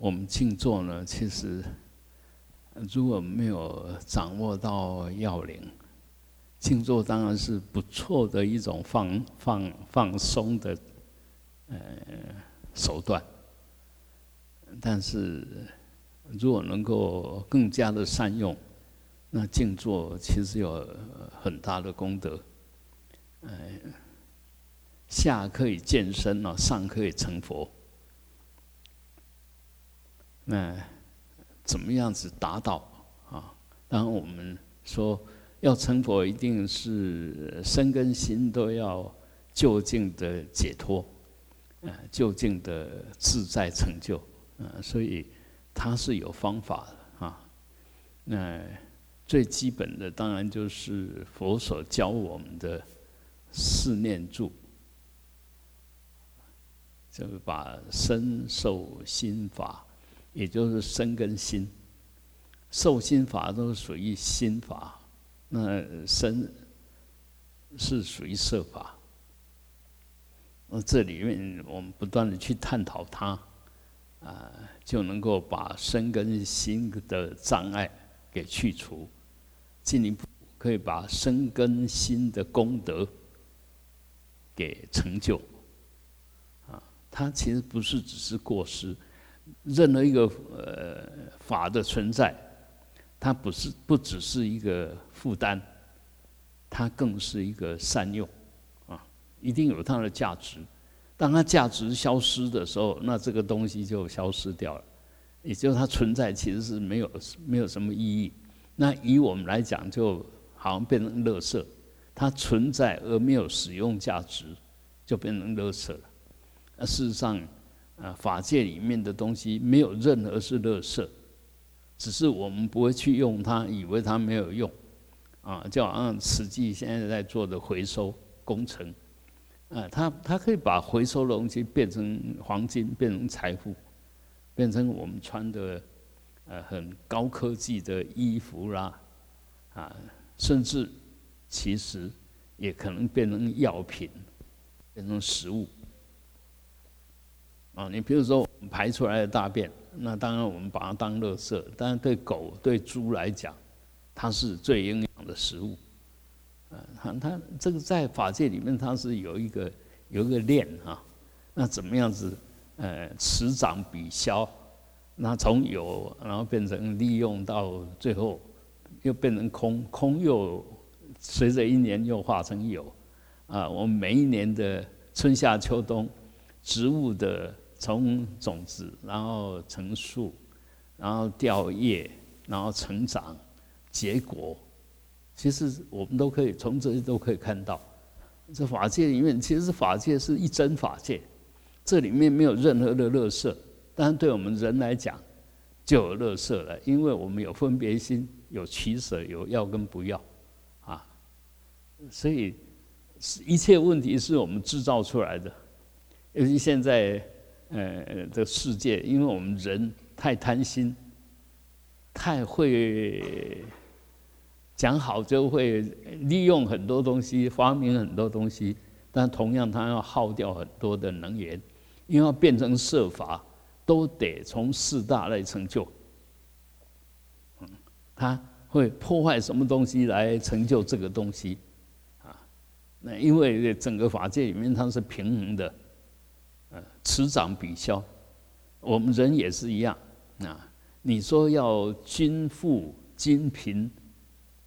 我们静坐呢，其实如果没有掌握到要领，静坐当然是不错的一种放放放松的呃手段，但是如果能够更加的善用，那静坐其实有很大的功德，呃，下可以健身哦，上可以成佛。那怎么样子达到啊？当然，我们说要成佛，一定是身跟心都要就近的解脱，呃，就近的自在成就，啊，所以它是有方法的啊。那最基本的，当然就是佛所教我们的四念住，就是把身受心法。也就是身跟心，受心法都是属于心法，那身是属于色法。那这里面我们不断的去探讨它，啊，就能够把身跟心的障碍给去除，进一步可以把身跟心的功德给成就。啊，它其实不是只是过失。任何一个呃法的存在，它不是不只是一个负担，它更是一个善用，啊，一定有它的价值。当它价值消失的时候，那这个东西就消失掉了，也就是它存在其实是没有没有什么意义。那以我们来讲，就好像变成垃圾，它存在而没有使用价值，就变成垃圾了。那事实上。啊，法界里面的东西没有任何是垃圾，只是我们不会去用它，以为它没有用，啊，就好像实际现在在做的回收工程，啊，它它可以把回收的东西变成黄金，变成财富，变成我们穿的呃很高科技的衣服啦，啊，甚至其实也可能变成药品，变成食物。啊，你比如说我们排出来的大便，那当然我们把它当垃圾，但是对狗、对猪来讲，它是最营养的食物。啊，它它这个在法界里面，它是有一个有一个链哈。那怎么样子？呃，此长彼消，那从有然后变成利用，到最后又变成空，空又随着一年又化成有。啊，我们每一年的春夏秋冬植物的。从种子，然后成树，然后掉叶，然后成长，结果，其实我们都可以从这些都可以看到，这法界里面，其实法界是一真法界，这里面没有任何的乐色，但是对我们人来讲，就有乐色了，因为我们有分别心，有取舍，有要跟不要，啊，所以一切问题是我们制造出来的，尤其现在。呃，这个世界，因为我们人太贪心，太会讲好就会利用很多东西，发明很多东西，但同样它要耗掉很多的能源，因为要变成设法，都得从四大来成就。嗯，它会破坏什么东西来成就这个东西？啊，那因为整个法界里面它是平衡的。此长彼消，我们人也是一样啊。你说要均富均贫，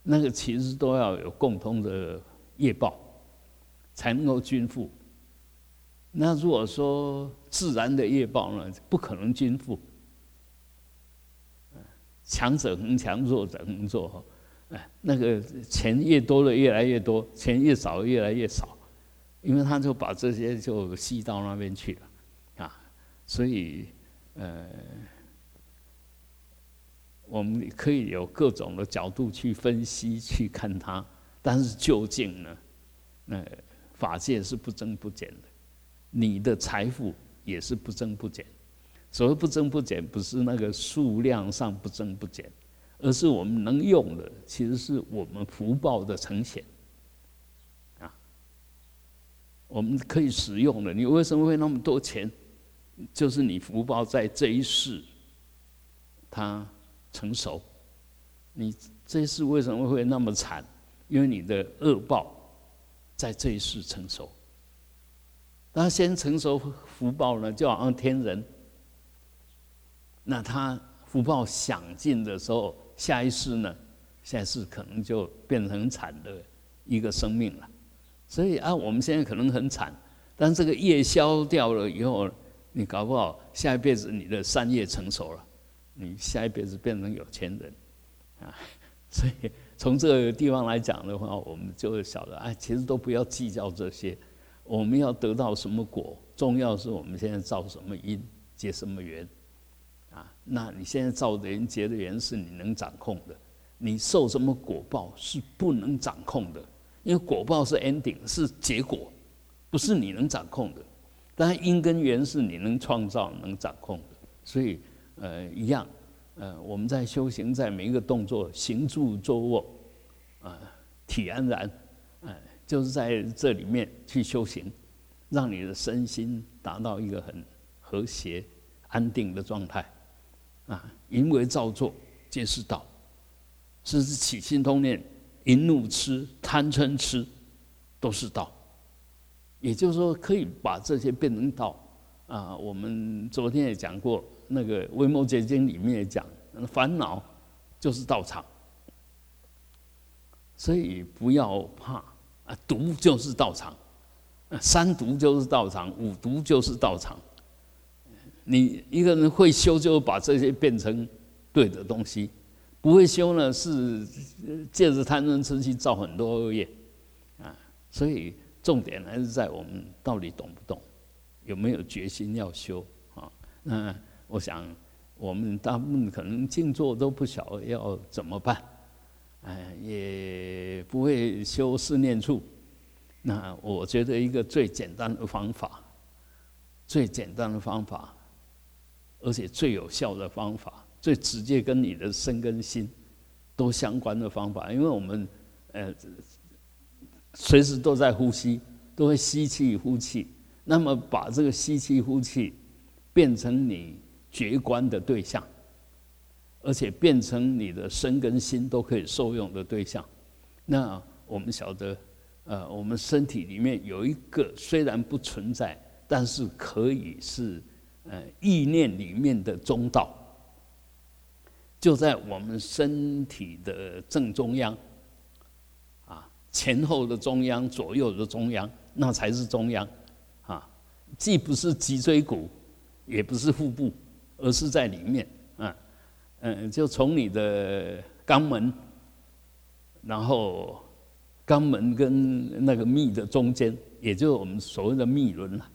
那个其实都要有共同的业报，才能够均富。那如果说自然的业报呢，不可能均富。强者恒强，弱者恒弱。哎，那个钱越多的越来越多，钱越少越来越少，因为他就把这些就吸到那边去了。所以，呃，我们可以有各种的角度去分析、去看它，但是究竟呢，那法界是不增不减的，你的财富也是不增不减。所谓不增不减，不是那个数量上不增不减，而是我们能用的，其实是我们福报的呈现。啊，我们可以使用的，你为什么会那么多钱？就是你福报在这一世它成熟。你这一世为什么会那么惨？因为你的恶报在这一世成熟。当先成熟福报呢，就好像天人。那他福报享尽的时候，下一世呢，下一世可能就变成很惨的一个生命了。所以啊，我们现在可能很惨，但这个业消掉了以后，你搞不好下一辈子你的善业成熟了，你下一辈子变成有钱人啊。所以从这个地方来讲的话，我们就会晓得，哎，其实都不要计较这些，我们要得到什么果，重要是我们现在造什么因，结什么缘。啊那你现在造的人结的缘是你能掌控的，你受什么果报是不能掌控的，因为果报是 ending，是结果，不是你能掌控的。但因跟缘是你能创造、能掌控的，所以呃一样，呃我们在修行，在每一个动作，行住坐卧，啊体安然，哎就是在这里面去修行，让你的身心达到一个很和谐、安定的状态。啊，淫为造作，皆是道；甚至起心动念、淫怒痴、贪嗔痴，都是道。也就是说，可以把这些变成道。啊，我们昨天也讲过，那个《维摩诘经》里面也讲，烦恼就是道场。所以不要怕啊，毒就是道场，三毒就是道场，五毒就是道场。你一个人会修，就把这些变成对的东西；不会修呢，是借着贪嗔痴去造很多恶业啊。所以重点还是在我们到底懂不懂，有没有决心要修啊？那我想，我们大部分可能静坐都不晓要怎么办，哎，也不会修四念处。那我觉得一个最简单的方法，最简单的方法。而且最有效的方法，最直接跟你的身跟心都相关的方法，因为我们呃随时都在呼吸，都会吸气呼气。那么把这个吸气呼气变成你觉观的对象，而且变成你的身跟心都可以受用的对象。那我们晓得，呃，我们身体里面有一个虽然不存在，但是可以是。呃，意念里面的中道，就在我们身体的正中央，前后的中央，左右的中央，那才是中央，啊，既不是脊椎骨，也不是腹部，而是在里面，啊，嗯，就从你的肛门，然后肛门跟那个泌的中间，也就是我们所谓的泌轮了，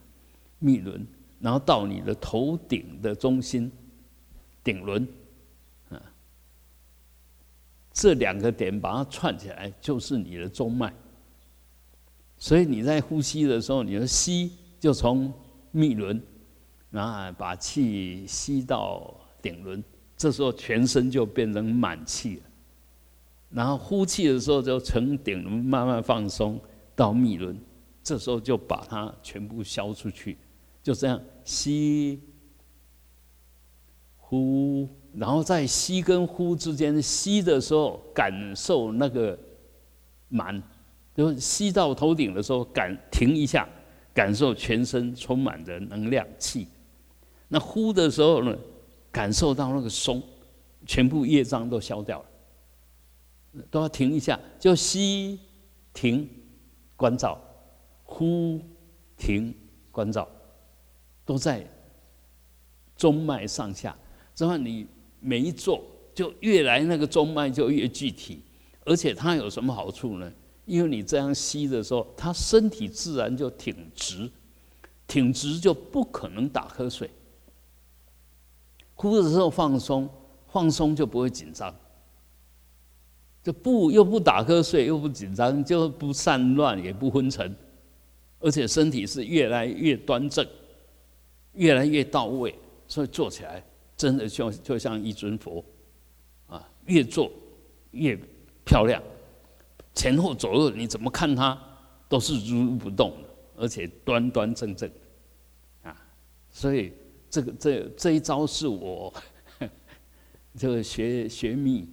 泌轮。然后到你的头顶的中心，顶轮，这两个点把它串起来，就是你的中脉。所以你在呼吸的时候，你的吸就从密轮，然后把气吸到顶轮，这时候全身就变成满气了。然后呼气的时候，就从顶轮慢慢放松到密轮，这时候就把它全部消出去。就这样吸、呼，然后在吸跟呼之间，吸的时候感受那个满，就吸到头顶的时候感停一下，感受全身充满的能量气。那呼的时候呢，感受到那个松，全部业障都消掉了，都要停一下，就吸、停、关照，呼、停、关照。都在中脉上下，这样你每一做就越来那个中脉就越具体，而且它有什么好处呢？因为你这样吸的时候，它身体自然就挺直，挺直就不可能打瞌睡。呼的时候放松，放松就不会紧张，就不又不打瞌睡又不紧张，就不散乱也不昏沉，而且身体是越来越端正。越来越到位，所以做起来真的就就像一尊佛，啊，越做越漂亮，前后左右你怎么看它都是如如不动的，而且端端正正，啊，所以这个这这一招是我这个学学秘，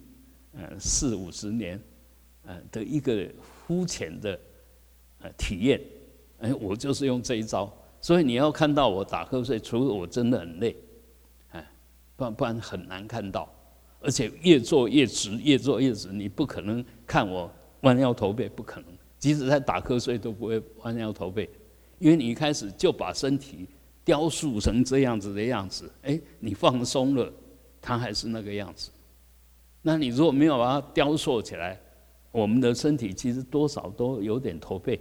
呃，四五十年，呃的一个肤浅的呃体验，哎，我就是用这一招。所以你要看到我打瞌睡，除了我真的很累，不然不然很难看到。而且越做越直，越做越直，你不可能看我弯腰驼背，不可能。即使在打瞌睡都不会弯腰驼背，因为你一开始就把身体雕塑成这样子的样子，哎，你放松了，它还是那个样子。那你如果没有把它雕塑起来，我们的身体其实多少都有点驼背。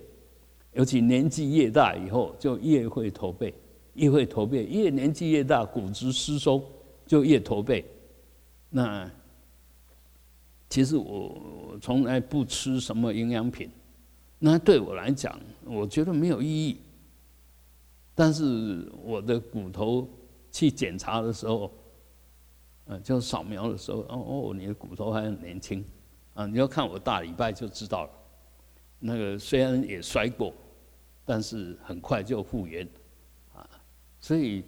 尤其年纪越大以后，就越会驼背，越会驼背，越年纪越大，骨质疏松就越驼背。那其实我从来不吃什么营养品，那对我来讲，我觉得没有意义。但是我的骨头去检查的时候，呃，就扫描的时候，哦哦，你的骨头还很年轻，啊，你要看我大礼拜就知道了。那个虽然也摔过。但是很快就复原，啊，所以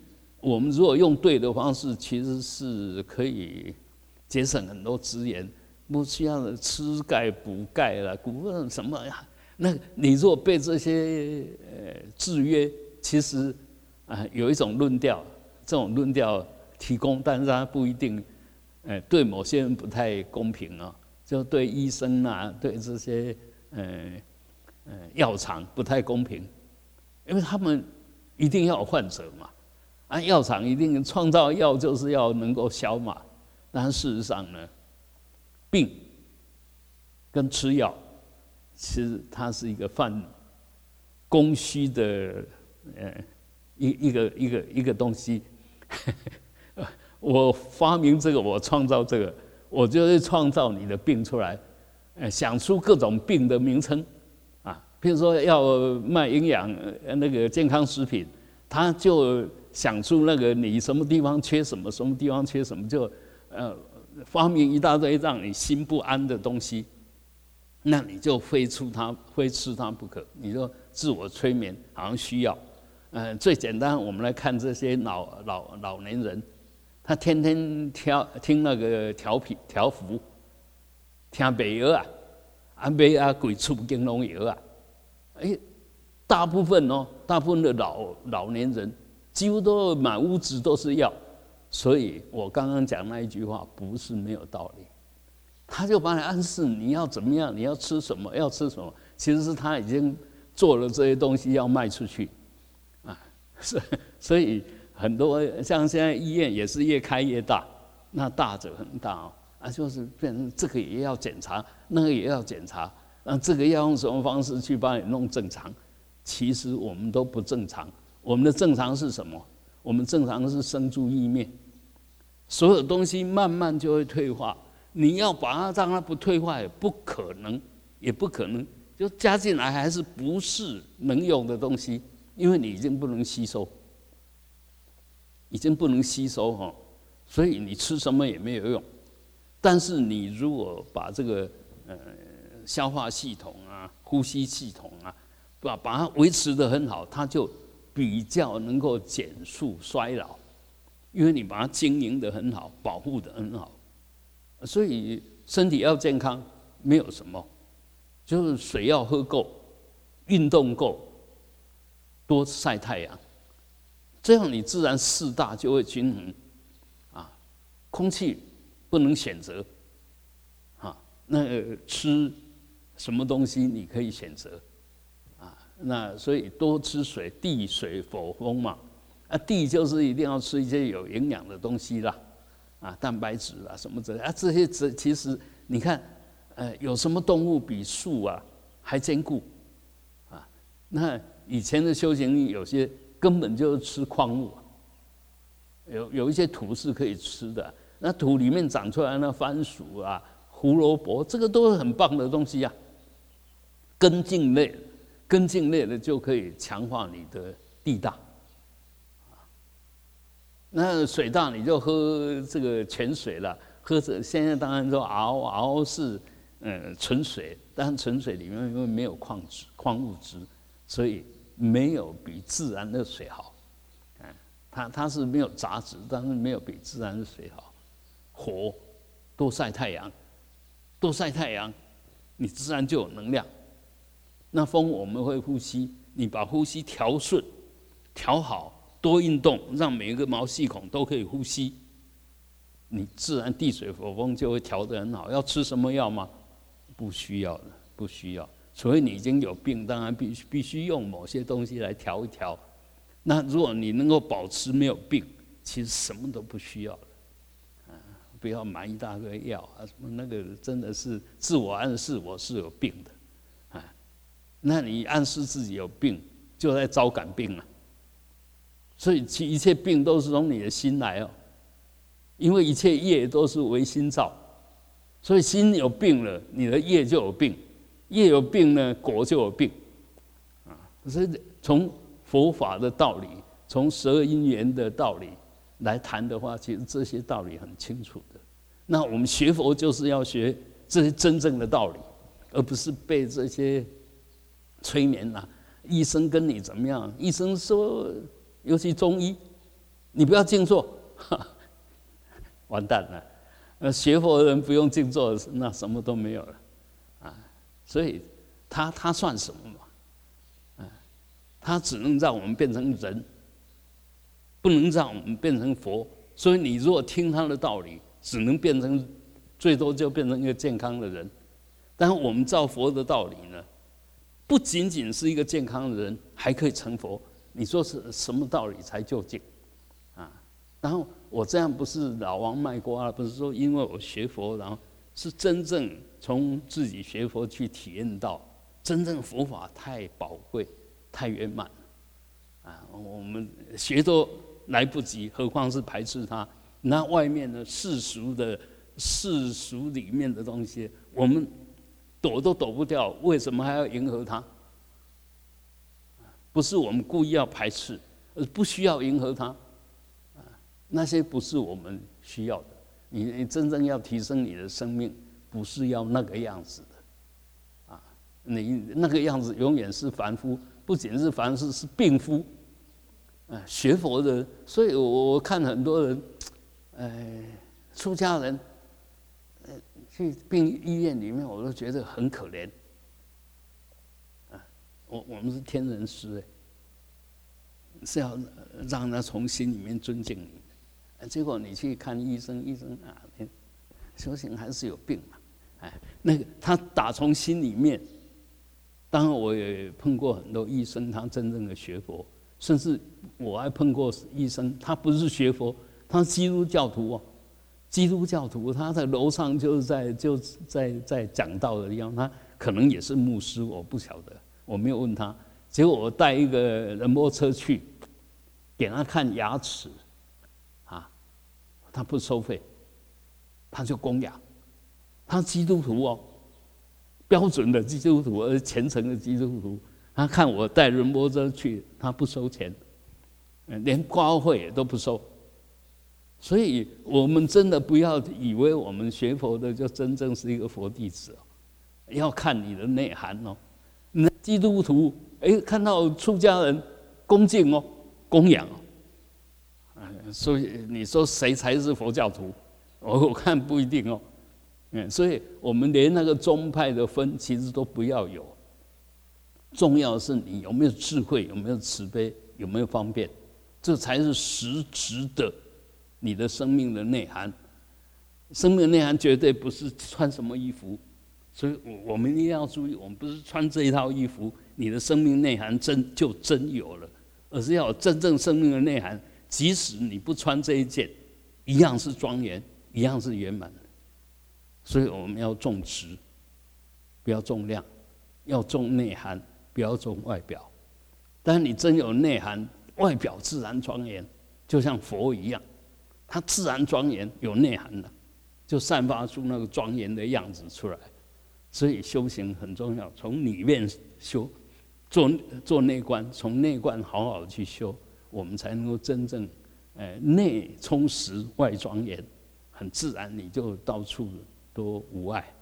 我们如果用对的方式，其实是可以节省很多资源，不需要吃钙补钙了，骨问什么呀？那你如果被这些呃制约，其实啊有一种论调，这种论调提供，但是它不一定，呃对某些人不太公平啊，就对医生啊，对这些呃。呃，药厂不太公平，因为他们一定要有患者嘛，啊，药厂一定创造药就是要能够消嘛，但事实上呢，病跟吃药，其实它是一个泛供需的呃一一个一个一个东西。我发明这个，我创造这个，我就是创造你的病出来，呃，想出各种病的名称。比如说要卖营养那个健康食品，他就想出那个你什么地方缺什么，什么地方缺什么，就呃发明一大堆让你心不安的东西，那你就非出它非吃它不可，你就自我催眠，好像需要。嗯，最简单，我们来看这些老老老年人，他天天挑听那个调皮调幅，听白药啊，啊白啊鬼畜金龙药啊。哎，大部分哦，大部分的老老年人几乎都满屋子都是药，所以我刚刚讲那一句话不是没有道理。他就把你暗示你要怎么样，你要吃什么，要吃什么，其实是他已经做了这些东西要卖出去，啊，是所以很多像现在医院也是越开越大，那大者很大哦，啊，就是变成这个也要检查，那个也要检查。那这个要用什么方式去帮你弄正常？其实我们都不正常。我们的正常是什么？我们正常是生住意灭，所有东西慢慢就会退化。你要把它让它不退化，也不可能，也不可能。就加进来还是不是能用的东西，因为你已经不能吸收，已经不能吸收哈，所以你吃什么也没有用。但是你如果把这个呃。消化系统啊，呼吸系统啊，把把它维持的很好，它就比较能够减速衰老，因为你把它经营的很好，保护的很好，所以身体要健康，没有什么，就是水要喝够，运动够，多晒太阳，这样你自然四大就会均衡，啊，空气不能选择，啊，那吃。什么东西你可以选择，那所以多吃水，地水火风嘛，啊，地就是一定要吃一些有营养的东西啦，啊，蛋白质啊什么之类。啊，这些这其实你看，呃，有什么动物比树啊还坚固，啊，那以前的修行有些根本就是吃矿物，有有一些土是可以吃的，那土里面长出来那番薯啊、胡萝卜，这个都是很棒的东西呀。根茎类，根茎类的就可以强化你的地大，那水大你就喝这个泉水了。喝着现在当然说熬熬是嗯纯水，但纯水里面因为没有矿质矿物质，所以没有比自然的水好。嗯，它它是没有杂质，但是没有比自然的水好。火，多晒太阳，多晒太阳，你自然就有能量。那风我们会呼吸，你把呼吸调顺、调好，多运动，让每一个毛细孔都可以呼吸，你自然地水火风就会调得很好。要吃什么药吗？不需要的，不需要。除非你已经有病，当然必须必须用某些东西来调一调。那如果你能够保持没有病，其实什么都不需要了。啊，不要买一大堆药啊，什么那个真的是自我暗示我是有病的，那你暗示自己有病，就在招感病了。所以其一切病都是从你的心来哦，因为一切业都是唯心造，所以心有病了，你的业就有病。业有病呢，果就有病，啊！所以从佛法的道理，从十二因缘的道理来谈的话，其实这些道理很清楚的。那我们学佛就是要学这些真正的道理，而不是被这些催眠呐。医生跟你怎么样？医生说，尤其中医，你不要静坐，完蛋了。呃，学佛的人不用静坐，那什么都没有了啊。所以，他他算什么嘛？啊，他只能让我们变成人，不能让我们变成佛。所以，你如果听他的道理，只能变成，最多就变成一个健康的人。但是，我们照佛的道理呢，不仅仅是一个健康的人，还可以成佛。你说是什么道理才究竟？啊，然后我这样不是老王卖瓜，不是说因为我学佛，然后是真正。从自己学佛去体验到，真正佛法太宝贵、太圆满啊！我们学都来不及，何况是排斥它？那外面的世俗的世俗里面的东西，我们躲都躲不掉，为什么还要迎合他？不是我们故意要排斥，而不需要迎合他啊！那些不是我们需要的。你你真正要提升你的生命。不是要那个样子的，啊，你那个样子永远是凡夫，不仅是凡夫，是病夫。啊，学佛的，所以我我看很多人，哎，出家人，去病医院里面，我都觉得很可怜。啊，我我们是天人师，是要让他从心里面尊敬你，结果你去看医生，医生啊，修行还是有病嘛。哎，那个他打从心里面，当然我也碰过很多医生，他真正的学佛，甚至我还碰过医生，他不是学佛，他是基督教徒哦，基督教徒，他在楼上就是在就在在讲道的地方，他可能也是牧师，我不晓得，我没有问他。结果我带一个人摩车去，给他看牙齿，啊，他不收费，他就供养。他基督徒哦，标准的基督徒，虔诚的基督徒。他看我带人摩车去，他不收钱，连挂会都不收。所以我们真的不要以为我们学佛的就真正是一个佛弟子哦，要看你的内涵哦。那基督徒哎，看到出家人恭敬哦，供养哦，所以你说谁才是佛教徒？我我看不一定哦。嗯，所以我们连那个宗派的分其实都不要有，重要的是你有没有智慧，有没有慈悲，有没有方便，这才是实质的你的生命的内涵。生命的内涵绝对不是穿什么衣服，所以我我们一定要注意，我们不是穿这一套衣服，你的生命内涵真就真有了，而是要有真正生命的内涵，即使你不穿这一件，一样是庄严，一样是圆满。所以我们要重质，不要重量，要重内涵，不要重外表。但你真有内涵，外表自然庄严，就像佛一样，他自然庄严，有内涵的，就散发出那个庄严的样子出来。所以修行很重要，从里面修，做做内观，从内观好好的去修，我们才能够真正，呃，内充实，外庄严，很自然，你就到处。都无碍。